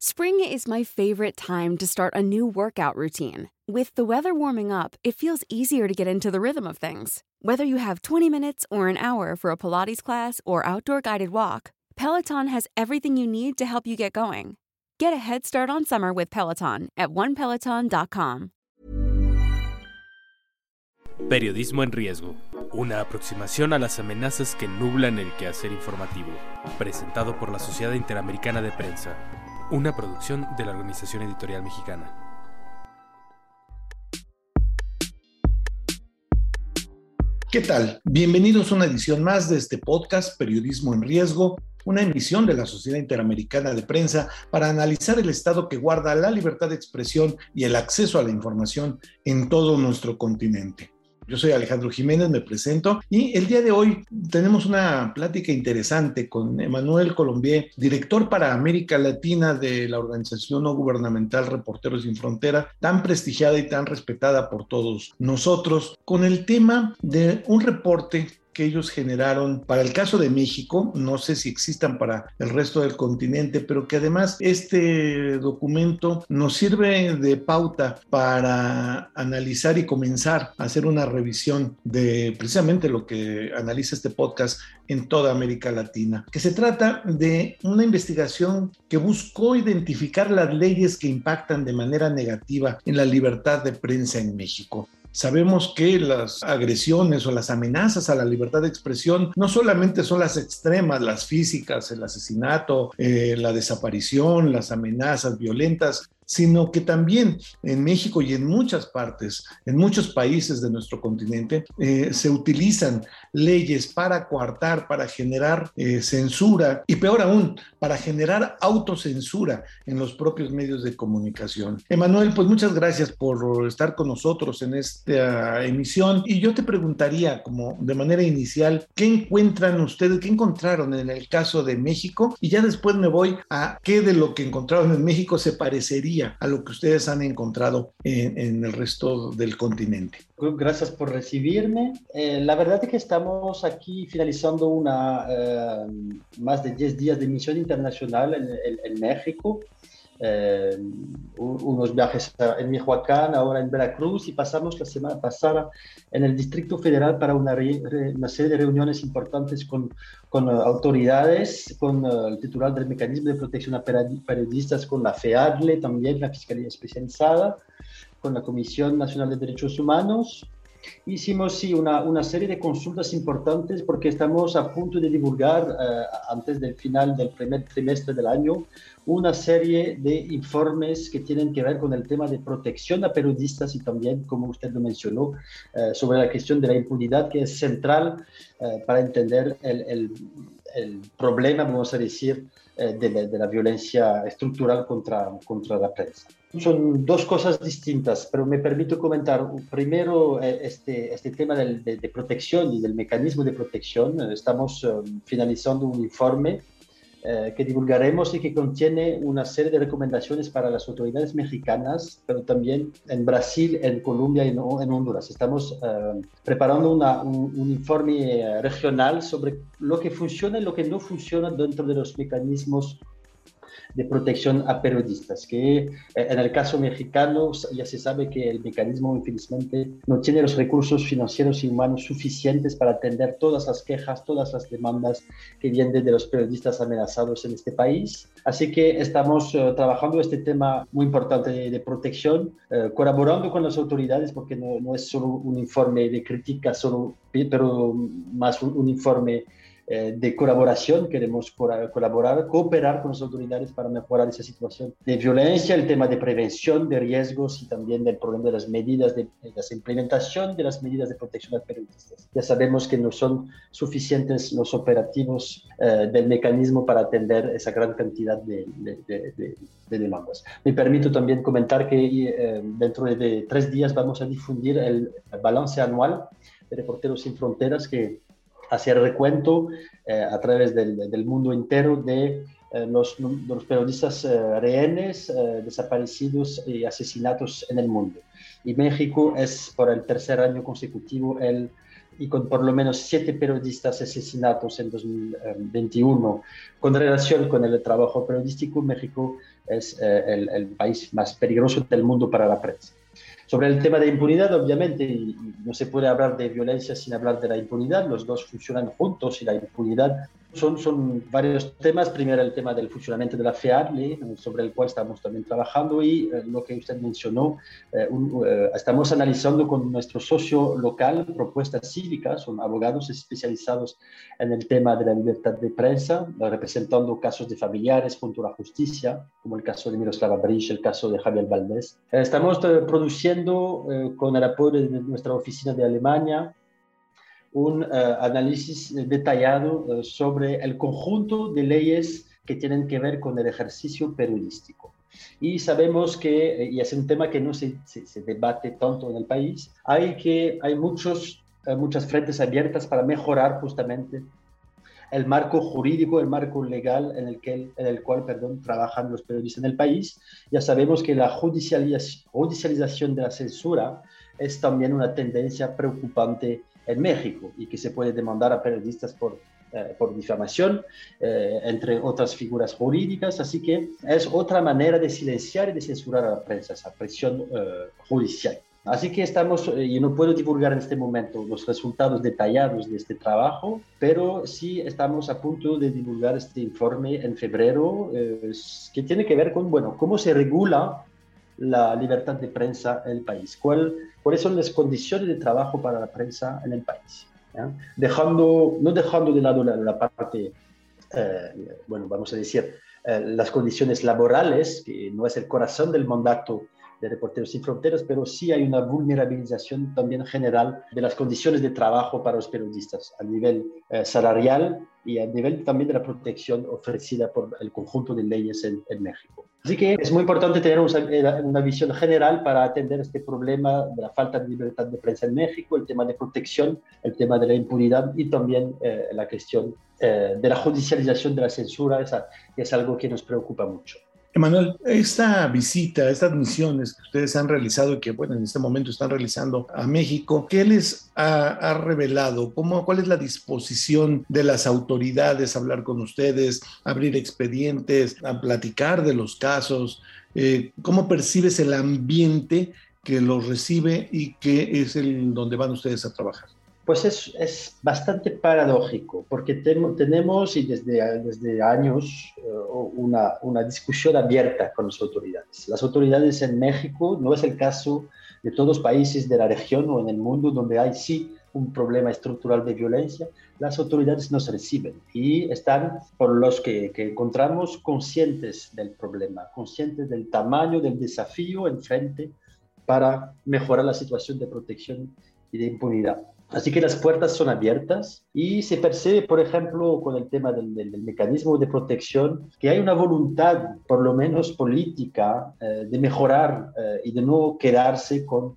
Spring is my favorite time to start a new workout routine. With the weather warming up, it feels easier to get into the rhythm of things. Whether you have 20 minutes or an hour for a Pilates class or outdoor guided walk, Peloton has everything you need to help you get going. Get a head start on summer with Peloton at onepeloton.com. Periodismo en riesgo. Una aproximación a las amenazas que nublan el quehacer informativo. Presentado por la Sociedad Interamericana de Prensa. Una producción de la Organización Editorial Mexicana. ¿Qué tal? Bienvenidos a una edición más de este podcast Periodismo en Riesgo, una emisión de la Sociedad Interamericana de Prensa para analizar el estado que guarda la libertad de expresión y el acceso a la información en todo nuestro continente. Yo soy Alejandro Jiménez, me presento y el día de hoy tenemos una plática interesante con Emanuel Colombier, director para América Latina de la organización no gubernamental Reporteros Sin Frontera, tan prestigiada y tan respetada por todos nosotros, con el tema de un reporte que ellos generaron para el caso de México, no sé si existan para el resto del continente, pero que además este documento nos sirve de pauta para analizar y comenzar a hacer una revisión de precisamente lo que analiza este podcast en toda América Latina, que se trata de una investigación que buscó identificar las leyes que impactan de manera negativa en la libertad de prensa en México. Sabemos que las agresiones o las amenazas a la libertad de expresión no solamente son las extremas, las físicas, el asesinato, eh, la desaparición, las amenazas violentas, sino que también en México y en muchas partes, en muchos países de nuestro continente, eh, se utilizan leyes para coartar, para generar eh, censura y peor aún, para generar autocensura en los propios medios de comunicación. Emanuel, pues muchas gracias por estar con nosotros en esta emisión y yo te preguntaría como de manera inicial, ¿qué encuentran ustedes, qué encontraron en el caso de México? Y ya después me voy a qué de lo que encontraron en México se parecería a lo que ustedes han encontrado en, el resto del continente. Gracias por recibirme. Eh, la verdad es que estamos aquí finalizando una, eh, más de 10 días de misión internacional en, México. Eh, unos viajes en Michoacán, ahora en Veracruz y pasamos la semana pasada en el Distrito Federal para una, una serie de reuniones importantes con con uh, autoridades, con uh, el titular del mecanismo de protección a periodistas, con la FEADLE, también la Fiscalía Especializada, con la Comisión Nacional de Derechos Humanos. Hicimos sí, una, una serie de consultas importantes porque estamos a punto de divulgar, uh, antes del final del primer trimestre del año, una serie de informes que tienen que ver con el tema de protección a periodistas y también, como usted lo mencionó, eh, sobre la cuestión de la impunidad, que es central eh, para entender el, el, problema, vamos a decir, eh, de, la, de, la, violencia estructural contra, contra la prensa. Son dos cosas distintas, pero me permito comentar primero este, este tema del, de, de, protección y del mecanismo de protección. Estamos finalizando un informe eh, que divulgaremos y que contiene una serie de recomendaciones para las autoridades mexicanas, pero también en Brasil, en Colombia y en, Honduras. Estamos eh, preparando un, un, informe eh, regional sobre lo que funciona y lo que no funciona dentro de los mecanismos de protección a periodistas, que eh, en el caso mexicano ya se sabe que el mecanismo infelizmente no tiene los recursos financieros y humanos suficientes para atender todas las quejas, todas las demandas que vienen de los periodistas amenazados en este país. Así que estamos uh, trabajando este tema muy importante de, de protección, uh, colaborando con las autoridades, porque no, no, es solo un informe de crítica, solo, pero más un, un informe eh, de colaboración, queremos colaborar, cooperar con las autoridades para mejorar esa situación de violencia, el tema de prevención de riesgos y también del problema de las medidas, de, de la implementación de las medidas de protección a periodistas. Ya sabemos que no son suficientes los operativos eh, del mecanismo para atender esa gran cantidad de, de, de demandas. Me permito también comentar que eh, dentro de tres días vamos a difundir el balance anual de Reporteros Sin Fronteras que hacer recuento eh, a través del, del, mundo entero de eh, los, los, periodistas eh, rehenes, desaparecidos y asesinatos en el mundo. Y México es por el tercer año consecutivo el y con por lo menos siete periodistas asesinados en 2021 con relación con el trabajo periodístico, México es eh, el, el, país más peligroso del mundo para la prensa. Sobre el tema de impunidad, obviamente, no se puede hablar de violencia sin hablar de la impunidad, los dos funcionan juntos y la impunidad son, son varios temas. Primero el tema del funcionamiento de la FEADLE, sobre el cual estamos también trabajando, y eh, lo que usted mencionó, eh, eh, estamos analizando con nuestro socio local propuestas cívicas, son abogados especializados en el tema de la libertad de prensa, representando casos de familiares junto a la justicia, como el caso de Miroslava Brich, el caso de Javier Valdés. estamos produciendo con el apoyo de nuestra oficina de Alemania un eh, análisis detallado eh, sobre el conjunto de leyes que tienen que ver con el ejercicio periodístico. Y sabemos que, eh, y es un tema que no se, se, debate tanto en el país, hay, que, hay muchos, muchas frentes abiertas para mejorar justamente el marco jurídico, el marco legal en el, que, en el cual perdón, trabajan los periodistas en el país. Ya sabemos que la judicialización de la censura es también una tendencia preocupante en México y que se puede demandar a periodistas por, eh, por difamación, eh, entre otras figuras jurídicas. Así que es otra manera de silenciar y de censurar a la prensa, esa presión eh, judicial. Así que estamos, yo no puedo divulgar en este momento los resultados detallados de este trabajo, pero sí estamos a punto de divulgar este informe en febrero, que tiene que ver con, bueno, cómo se regula la libertad de prensa en el país, ¿Cuál, cuáles son las condiciones de trabajo para la prensa en el país. Dejando, no dejando de lado la, parte, eh, bueno, vamos a decir, eh, las condiciones laborales, que no es el corazón del mandato de Reporteros Sin Fronteras, pero sí hay una vulnerabilización también general de las condiciones de trabajo para los periodistas a nivel eh, salarial y a nivel también de la protección ofrecida por el conjunto de leyes en, México. Así que es muy importante tener una, una, visión general para atender este problema de la falta de libertad de prensa en México, el tema de protección, el tema de la impunidad y también eh, la cuestión eh, de la judicialización de la censura, esa, es algo que nos preocupa mucho. Emanuel, esta visita, estas misiones que ustedes han realizado y que, bueno, en este momento están realizando a México, ¿qué les ha, revelado? ¿Cómo, ¿Cuál es la disposición de las autoridades a hablar con ustedes, abrir expedientes, a platicar de los casos? Eh, ¿Cómo percibes el ambiente que los recibe y que es el donde van ustedes a trabajar? Pues es, es bastante paradójico, porque tenemos y desde, desde años eh, una, una, discusión abierta con las autoridades. Las autoridades en México no es el caso de todos los países de la región o en el mundo donde hay sí un problema estructural de violencia, las autoridades nos reciben y están, por los que, que encontramos, conscientes del problema, conscientes del tamaño del desafío enfrente para mejorar la situación de protección y de impunidad. Así que las puertas son abiertas y se percibe, por ejemplo, con el tema del, mecanismo de protección, que hay una voluntad, por lo menos política, eh, de mejorar eh, y de no quedarse con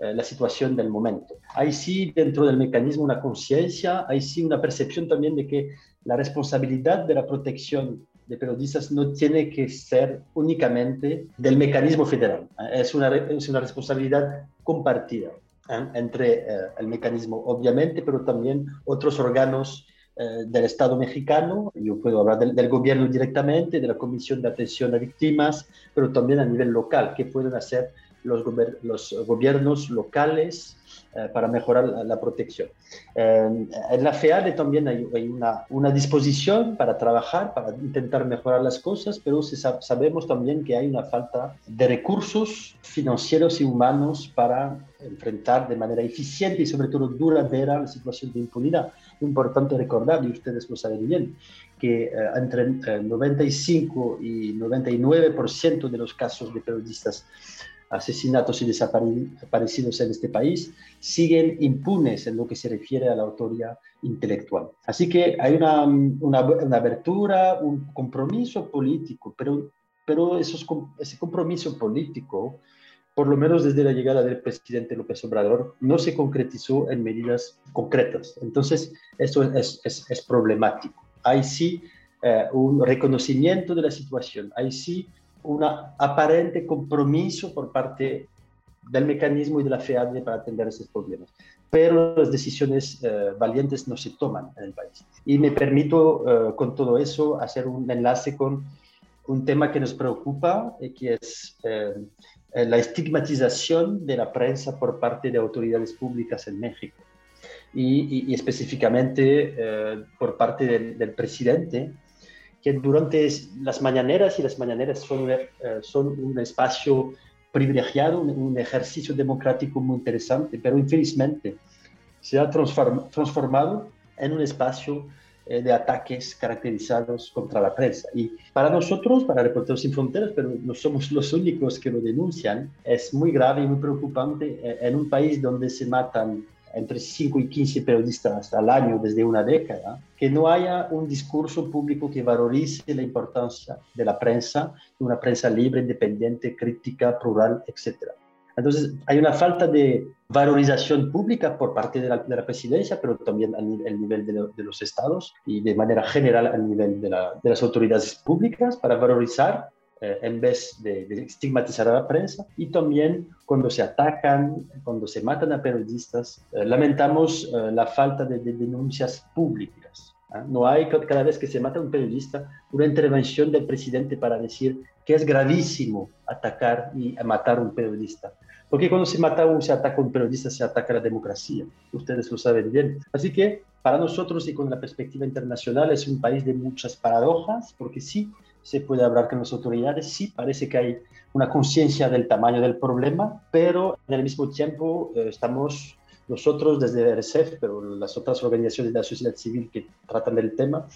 eh, la situación del momento. Hay sí dentro del mecanismo una conciencia, hay sí una percepción también de que la responsabilidad de la protección de periodistas no tiene que ser únicamente del mecanismo federal, es una, es una responsabilidad compartida. Entre eh, el mecanismo, obviamente, pero también otros órganos eh, del Estado mexicano, yo puedo hablar del, gobierno directamente, de la Comisión de Atención a Víctimas, pero también a nivel local, qué pueden hacer los, los gobiernos locales para mejorar la, protección. en la FEADE también hay, una, una, disposición para trabajar, para intentar mejorar las cosas, pero sabemos también que hay una falta de recursos financieros y humanos para enfrentar de manera eficiente y sobre todo duradera la situación de impunidad. Importante recordar, y ustedes lo saben bien, que eh, entre 95 eh, y 99% de los casos de periodistas asesinatos y desaparecidos en este país siguen impunes en lo que se refiere a la autoría intelectual. Así que hay una, una, abertura, un compromiso político, pero, pero esos, ese compromiso político por lo menos desde la llegada del presidente López Obrador, no se concretizó en medidas concretas. Entonces, esto es, es, problemático. Hay sí eh, un reconocimiento de la situación, hay sí un aparente compromiso por parte del mecanismo y de la FEAD para atender esos problemas. pero las decisiones eh, valientes no se toman en el país. Y me permito eh, con todo eso hacer un enlace con un tema que nos preocupa, y que es la estigmatización de la prensa por parte de autoridades públicas en México. Y, específicamente por parte del presidente, que durante las mañaneras, y las mañaneras son, son un espacio privilegiado, un, ejercicio democrático muy interesante, pero infelizmente se ha transformado en un espacio eh, de ataques caracterizados contra la prensa. Y para nosotros, para Reporteros Sin Fronteras, pero no somos los únicos que lo denuncian, es muy grave y muy preocupante eh, en un país donde se matan entre 5 y 15 periodistas al año desde una década, que no haya un discurso público que valorice la importancia de la prensa, de una prensa libre, independiente, crítica, plural, etc. Entonces, hay una falta de valorización pública por parte de la, presidencia, pero también a nivel de, los estados y de manera general a nivel de, de las autoridades públicas para valorizar eh, en vez de, estigmatizar a la prensa. Y también cuando se atacan, cuando se matan a periodistas, eh, lamentamos eh, la falta de, denuncias públicas. ¿ah? No hay cada vez que se mata a un periodista una intervención del presidente para decir que es gravísimo atacar y matar a un periodista. Porque cuando se mata o se ataca a un periodista, se ataca a la democracia. Ustedes lo saben bien. Así que para nosotros y con la perspectiva internacional es un país de muchas paradojas, porque sí, se puede hablar con las autoridades, sí, parece que hay una conciencia del tamaño del problema, pero en el mismo tiempo eh, estamos nosotros desde RSF, pero las otras organizaciones de la sociedad civil que tratan del tema,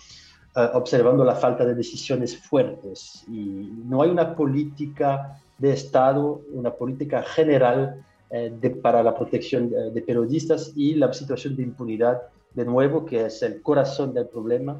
eh, observando la falta de decisiones fuertes. Y no hay una política de Estado, una política general eh, de, para la protección de periodistas y la situación de impunidad, de nuevo, que es el corazón del problema,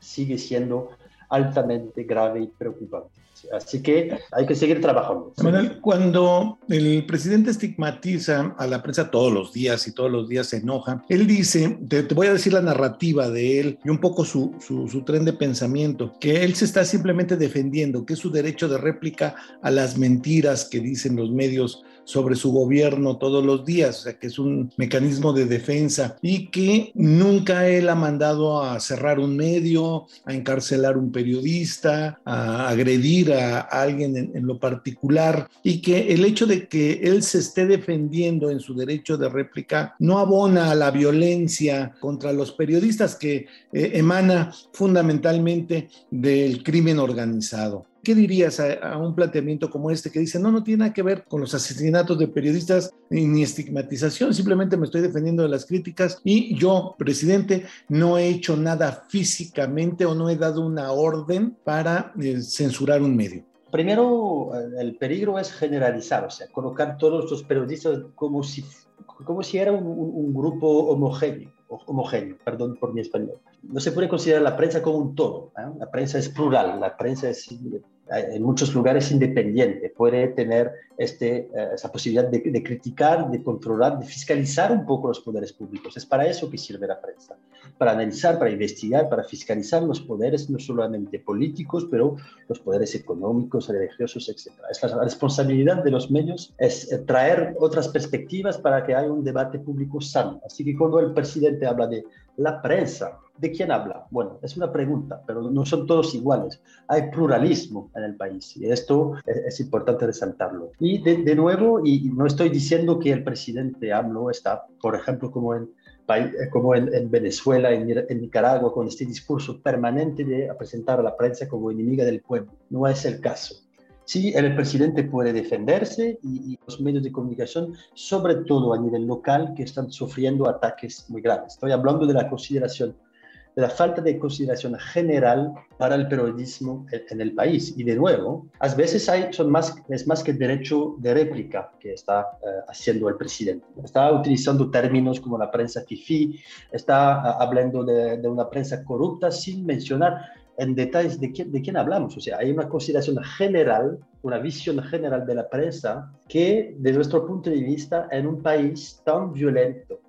sigue siendo altamente grave y preocupante. Así que hay que seguir trabajando. Manuel, cuando el presidente estigmatiza a la prensa todos los días y todos los días se enoja, él dice, te, voy a decir la narrativa de él y un poco su, su, su, tren de pensamiento, que él se está simplemente defendiendo, que es su derecho de réplica a las mentiras que dicen los medios sobre su gobierno todos los días, o sea que es un mecanismo de defensa y que nunca él ha mandado a cerrar un medio, a encarcelar un periodista, a agredir a alguien en, lo particular y que el hecho de que él se esté defendiendo en su derecho de réplica no abona a la violencia contra los periodistas que eh, emana fundamentalmente del crimen organizado. ¿Qué dirías a, un planteamiento como este que dice, no, no tiene nada que ver con los asesinatos de periodistas ni, estigmatización, simplemente me estoy defendiendo de las críticas y yo, presidente, no he hecho nada físicamente o no he dado una orden para eh, censurar un medio? Primero, el peligro es generalizar, o sea, colocar todos los periodistas como si, como si era un, grupo homogéneo homogéneo, perdón por mi español. No se puede considerar la prensa como un todo. ¿eh? La prensa es plural, la prensa es en muchos lugares independiente, puede tener este, eh, esa posibilidad de, criticar, de controlar, de fiscalizar un poco los poderes públicos. Es para eso que sirve la prensa, para analizar, para investigar, para fiscalizar los poderes, no solamente políticos, pero los poderes económicos, religiosos, etc. Es la responsabilidad de los medios es eh, traer otras perspectivas para que haya un debate público sano. Así que cuando el presidente habla de la prensa, ¿De quién habla? Bueno, es una pregunta, pero no son todos iguales. Hay pluralismo en el país y esto es, importante resaltarlo. Y de, nuevo, y no estoy diciendo que el presidente AMLO está, por ejemplo, como en, como en, Venezuela, en, en, Nicaragua, con este discurso permanente de presentar a la prensa como enemiga del pueblo. No es el caso. Sí, el presidente puede defenderse y, los medios de comunicación, sobre todo a nivel local, que están sufriendo ataques muy graves. Estoy hablando de la consideración de la falta de consideración general para el periodismo en el país. Y de nuevo, a veces hay, son más, es más que derecho de réplica que está eh, haciendo el presidente. Está utilizando términos como la prensa FIFI, está ah, hablando de, de, una prensa corrupta sin mencionar en detalles de quién, de quién hablamos. O sea, hay una consideración general, una visión general de la prensa que, desde nuestro punto de vista, en un país tan violento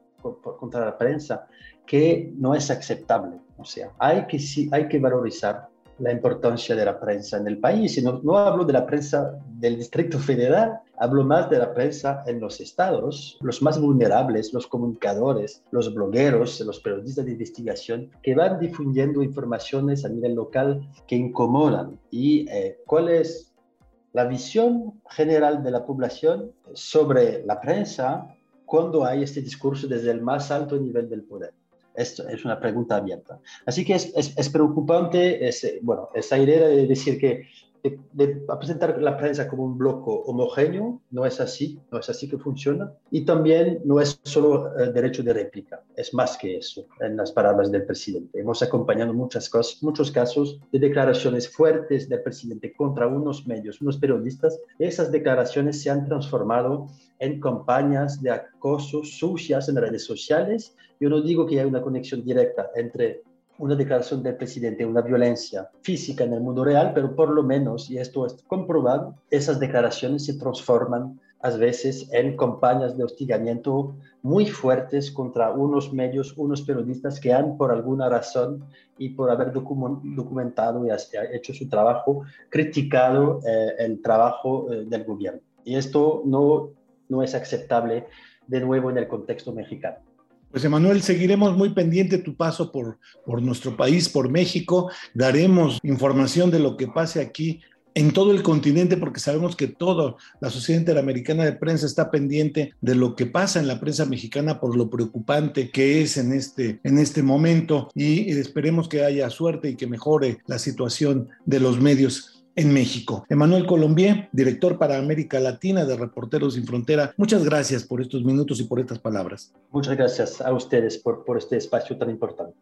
contra la prensa, que no es aceptable. O sea, hay que, sí, hay que valorizar la importancia de la prensa en el país. Y no, no hablo de la prensa del Distrito Federal, hablo más de la prensa en los estados, los más vulnerables, los comunicadores, los blogueros, los periodistas de investigación, que van difundiendo informaciones a nivel local que incomodan. ¿Y eh, cuál es la visión general de la población sobre la prensa cuando hay este discurso desde el más alto nivel del poder? Es una pregunta abierta. Así que es, preocupante es, bueno, esa idea de decir que presentar la prensa como un bloque homogéneo, no es así, no es así que funciona. Y también no es solo el derecho de réplica, es más que eso, en las palabras del presidente. Hemos acompañado muchas cosas, muchos casos de declaraciones fuertes del presidente contra unos medios, unos periodistas. Esas declaraciones se han transformado en campañas de acoso sucias en redes sociales. Yo no digo que hay una conexión directa entre una declaración del presidente, una violencia física en el mundo real, pero por lo menos, y esto es comprobado, esas declaraciones se transforman a veces en campañas de hostigamiento muy fuertes contra unos medios, unos periodistas que han por alguna razón y por haber documentado y hecho su trabajo, criticado eh, el trabajo eh, del gobierno. Y esto no, no es aceptable de nuevo en el contexto mexicano. Pues Emanuel, seguiremos muy pendiente tu paso por, por nuestro país, por México. Daremos información de lo que pase aquí en todo el continente, porque sabemos que toda la Sociedad Interamericana de Prensa está pendiente de lo que pasa en la prensa mexicana por lo preocupante que es en este, en este momento y esperemos que haya suerte y que mejore la situación de los medios en México. Emanuel Colombier, director para América Latina de Reporteros Sin Frontera, muchas gracias por estos minutos y por estas palabras. Muchas gracias a ustedes por, por este espacio tan importante.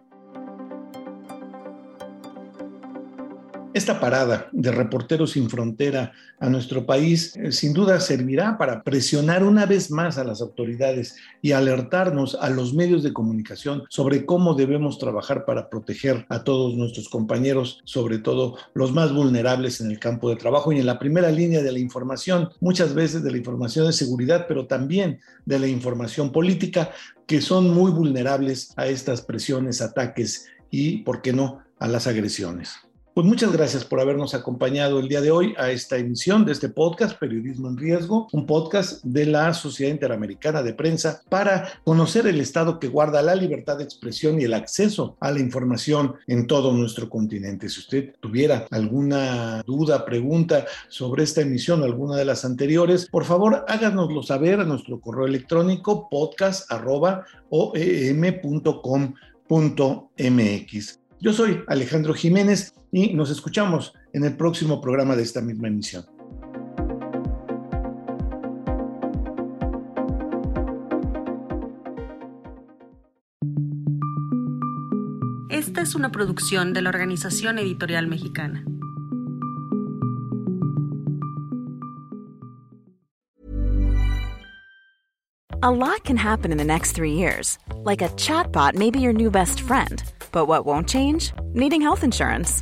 Esta parada de Reporteros sin Frontera a nuestro país eh, sin duda servirá para presionar una vez más a las autoridades y alertarnos a los medios de comunicación sobre cómo debemos trabajar para proteger a todos nuestros compañeros, sobre todo los más vulnerables en el campo de trabajo y en la primera línea de la información, muchas veces de la información de seguridad, pero también de la información política, que son muy vulnerables a estas presiones, ataques y, ¿por qué no?, a las agresiones. Pues muchas gracias por habernos acompañado el día de hoy a esta emisión de este podcast Periodismo en Riesgo, un podcast de la Sociedad Interamericana de Prensa para conocer el estado que guarda la libertad de expresión y el acceso a la información en todo nuestro continente. Si usted tuviera alguna duda, pregunta sobre esta emisión o alguna de las anteriores, por favor háganoslo saber a nuestro correo electrónico podcast.oem.com.mx. Yo soy Alejandro Jiménez y nos escuchamos en el próximo programa de esta misma emisión. Esta es una producción de la Organización Editorial Mexicana. A lot can happen in the next three years. Like a chatbot may be your new best friend. But what won't change? Needing health insurance.